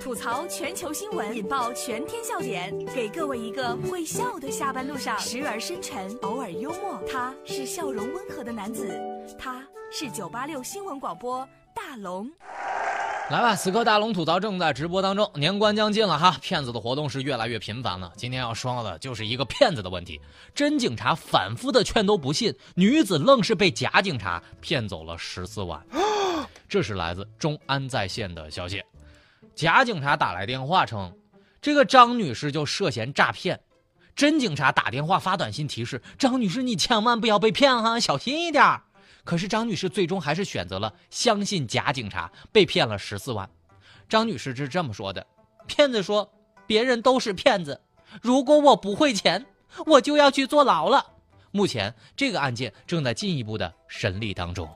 吐槽全球新闻，引爆全天笑点，给各位一个会笑的下班路上，时而深沉，偶尔幽默。他是笑容温和的男子，他是九八六新闻广播大龙。来吧，此刻大龙吐槽正在直播当中，年关将近了哈，骗子的活动是越来越频繁了。今天要说的就是一个骗子的问题，真警察反复的劝都不信，女子愣是被假警察骗走了十四万。这是来自中安在线的消息，假警察打来电话称，这个张女士就涉嫌诈骗，真警察打电话发短信提示张女士你千万不要被骗哈，小心一点。可是张女士最终还是选择了相信假警察，被骗了十四万。张女士是这么说的：“骗子说别人都是骗子，如果我不汇钱，我就要去坐牢了。”目前这个案件正在进一步的审理当中。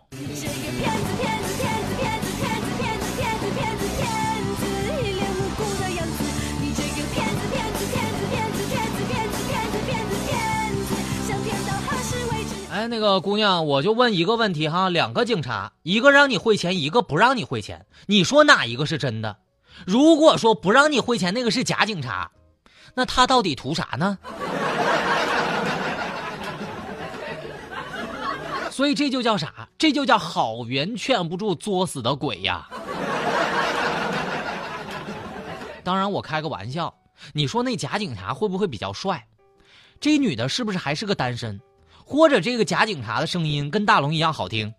那个姑娘，我就问一个问题哈，两个警察，一个让你汇钱，一个不让你汇钱，你说哪一个是真的？如果说不让你汇钱那个是假警察，那他到底图啥呢？所以这就叫啥？这就叫好缘劝不住，作死的鬼呀！当然，我开个玩笑，你说那假警察会不会比较帅？这女的是不是还是个单身？或者这个假警察的声音跟大龙一样好听。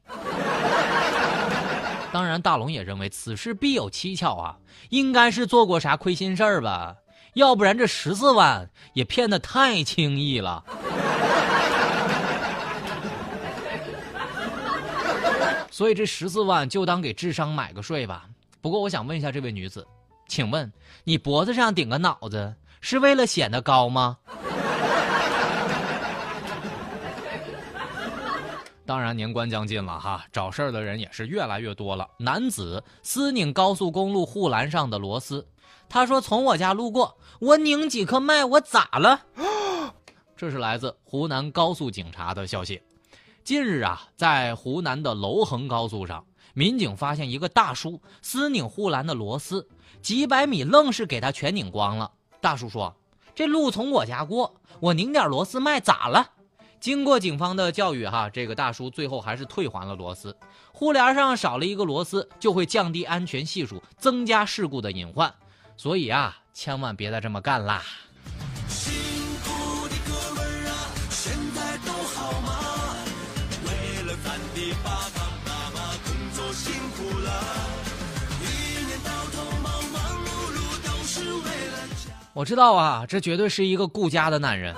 当然，大龙也认为此事必有蹊跷啊，应该是做过啥亏心事儿吧，要不然这十四万也骗得太轻易了。所以这十四万就当给智商买个税吧。不过我想问一下这位女子，请问你脖子上顶个脑子是为了显得高吗？当然，年关将近了哈，找事儿的人也是越来越多了。男子私拧高速公路护栏上的螺丝，他说从我家路过，我拧几颗麦，我咋了？这是来自湖南高速警察的消息。近日啊，在湖南的娄衡高速上，民警发现一个大叔私拧护栏的螺丝，几百米愣是给他全拧光了。大叔说：“这路从我家过，我拧点螺丝麦咋了？”经过警方的教育，哈，这个大叔最后还是退还了螺丝。护栏上少了一个螺丝，就会降低安全系数，增加事故的隐患。所以啊，千万别再这么干啦！我知道啊，这绝对是一个顾家的男人。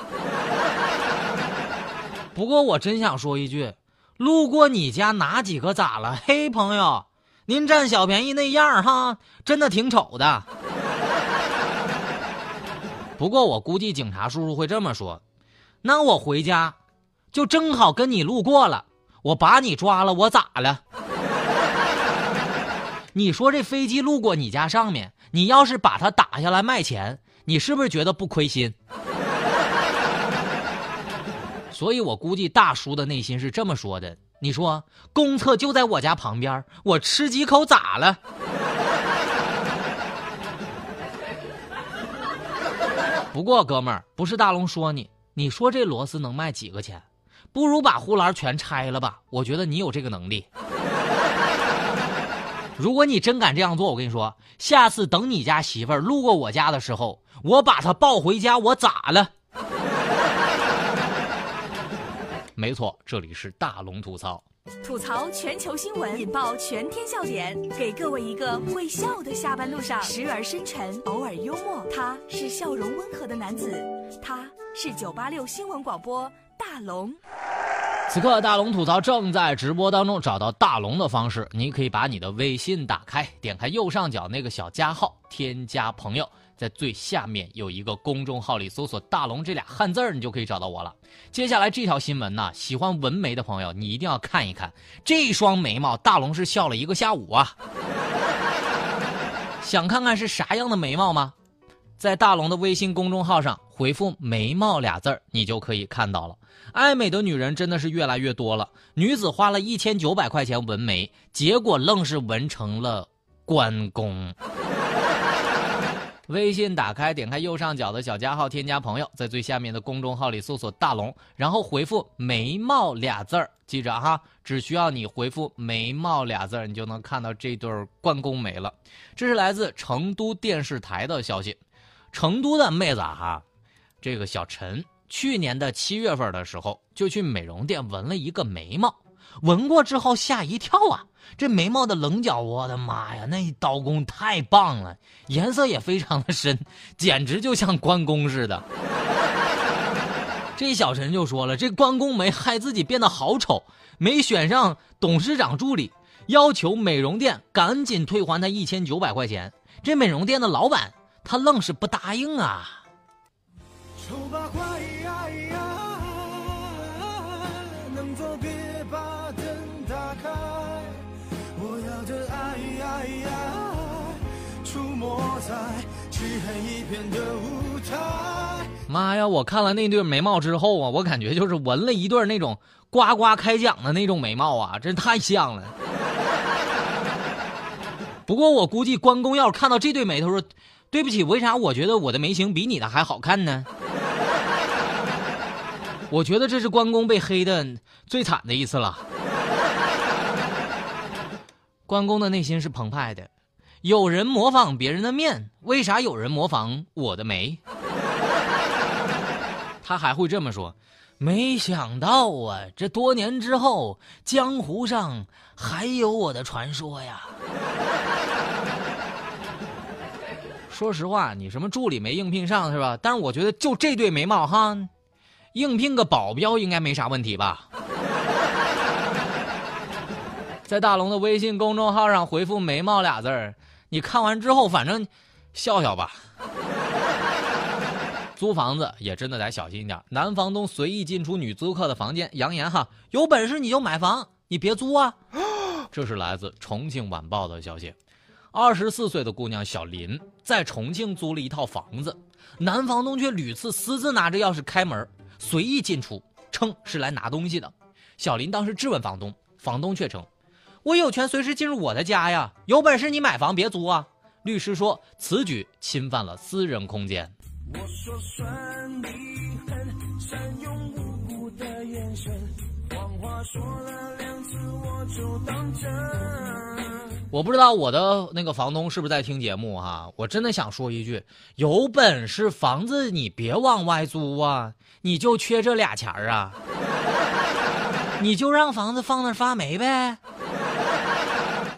不过我真想说一句，路过你家哪几个咋了？嘿，朋友，您占小便宜那样哈，真的挺丑的。不过我估计警察叔叔会这么说：那我回家，就正好跟你路过了，我把你抓了，我咋了？你说这飞机路过你家上面，你要是把它打下来卖钱，你是不是觉得不亏心？所以我估计大叔的内心是这么说的：“你说公厕就在我家旁边，我吃几口咋了？” 不过哥们儿，不是大龙说你，你说这螺丝能卖几个钱？不如把护栏全拆了吧，我觉得你有这个能力。如果你真敢这样做，我跟你说，下次等你家媳妇儿路过我家的时候，我把她抱回家，我咋了？没错，这里是大龙吐槽，吐槽全球新闻，引爆全天笑点，给各位一个会笑的下班路上，时而深沉，偶尔幽默。他是笑容温和的男子，他是九八六新闻广播大龙。此刻大龙吐槽正在直播当中，找到大龙的方式，你可以把你的微信打开，点开右上角那个小加号，添加朋友。在最下面有一个公众号里搜索“大龙”这俩汉字儿，你就可以找到我了。接下来这条新闻呢，喜欢纹眉的朋友你一定要看一看，这双眉毛大龙是笑了一个下午啊！想看看是啥样的眉毛吗？在大龙的微信公众号上回复“眉毛”俩字儿，你就可以看到了。爱美的女人真的是越来越多了，女子花了一千九百块钱纹眉，结果愣是纹成了关公。微信打开，点开右上角的小加号，添加朋友，在最下面的公众号里搜索“大龙”，然后回复“眉毛”俩字儿，记着哈，只需要你回复“眉毛”俩字儿，你就能看到这对关公眉了。这是来自成都电视台的消息，成都的妹子哈，这个小陈去年的七月份的时候就去美容店纹了一个眉毛，纹过之后吓一跳啊。这眉毛的棱角，我的妈呀，那刀工太棒了，颜色也非常的深，简直就像关公似的。这小陈就说了，这关公眉害自己变得好丑，没选上董事长助理，要求美容店赶紧退还他一千九百块钱。这美容店的老板他愣是不答应啊。丑八怪妈呀！我看了那对眉毛之后啊，我感觉就是纹了一对那种呱呱开讲的那种眉毛啊，真太像了。不过我估计关公要是看到这对眉头说：“对不起，为啥我觉得我的眉形比你的还好看呢？” 我觉得这是关公被黑的最惨的一次了。关公的内心是澎湃的。有人模仿别人的面，为啥有人模仿我的眉？他还会这么说：“没想到啊，这多年之后，江湖上还有我的传说呀。”说实话，你什么助理没应聘上是吧？但是我觉得就这对眉毛哈，应聘个保镖应该没啥问题吧？在大龙的微信公众号上回复“眉毛”俩字儿。你看完之后，反正笑笑吧。租房子也真的得小心一点，男房东随意进出女租客的房间，扬言哈，有本事你就买房，你别租啊。这是来自重庆晚报的消息。二十四岁的姑娘小林在重庆租了一套房子，男房东却屡次私自拿着钥匙开门，随意进出，称是来拿东西的。小林当时质问房东，房东却称。我有权随时进入我的家呀！有本事你买房别租啊！律师说此举侵犯了私人空间。我不知道我的那个房东是不是在听节目哈？我真的想说一句：有本事房子你别往外租啊！你就缺这俩钱儿啊！你就让房子放那发霉呗！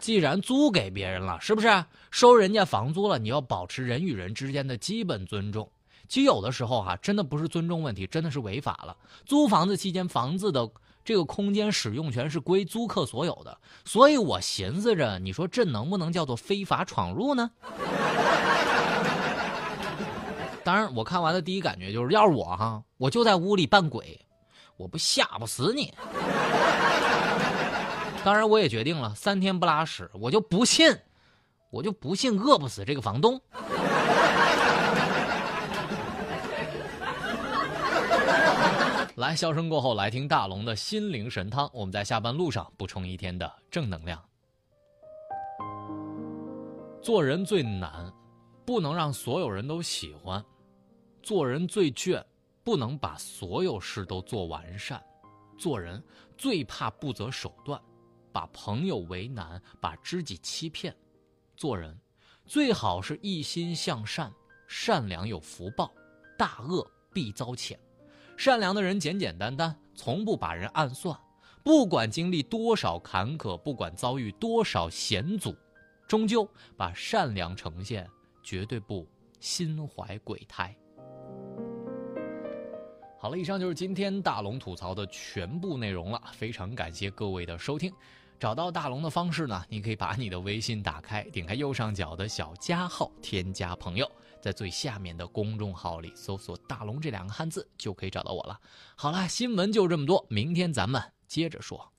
既然租给别人了，是不是收人家房租了？你要保持人与人之间的基本尊重。其实有的时候哈，真的不是尊重问题，真的是违法了。租房子期间，房子的这个空间使用权是归租客所有的。所以我寻思着，你说这能不能叫做非法闯入呢？当然，我看完的第一感觉就是，要是我哈，我就在屋里扮鬼，我不吓不死你。当然，我也决定了，三天不拉屎，我就不信，我就不信饿不死这个房东。来，笑声过后，来听大龙的心灵神汤。我们在下班路上补充一天的正能量。做人最难，不能让所有人都喜欢；做人最倔，不能把所有事都做完善；做人最怕不择手段。把朋友为难，把知己欺骗，做人最好是一心向善，善良有福报，大恶必遭谴。善良的人简简单单，从不把人暗算，不管经历多少坎坷，不管遭遇多少险阻，终究把善良呈现，绝对不心怀鬼胎。好了，以上就是今天大龙吐槽的全部内容了，非常感谢各位的收听。找到大龙的方式呢？你可以把你的微信打开，点开右上角的小加号，添加朋友，在最下面的公众号里搜索“大龙”这两个汉字，就可以找到我了。好了，新闻就这么多，明天咱们接着说。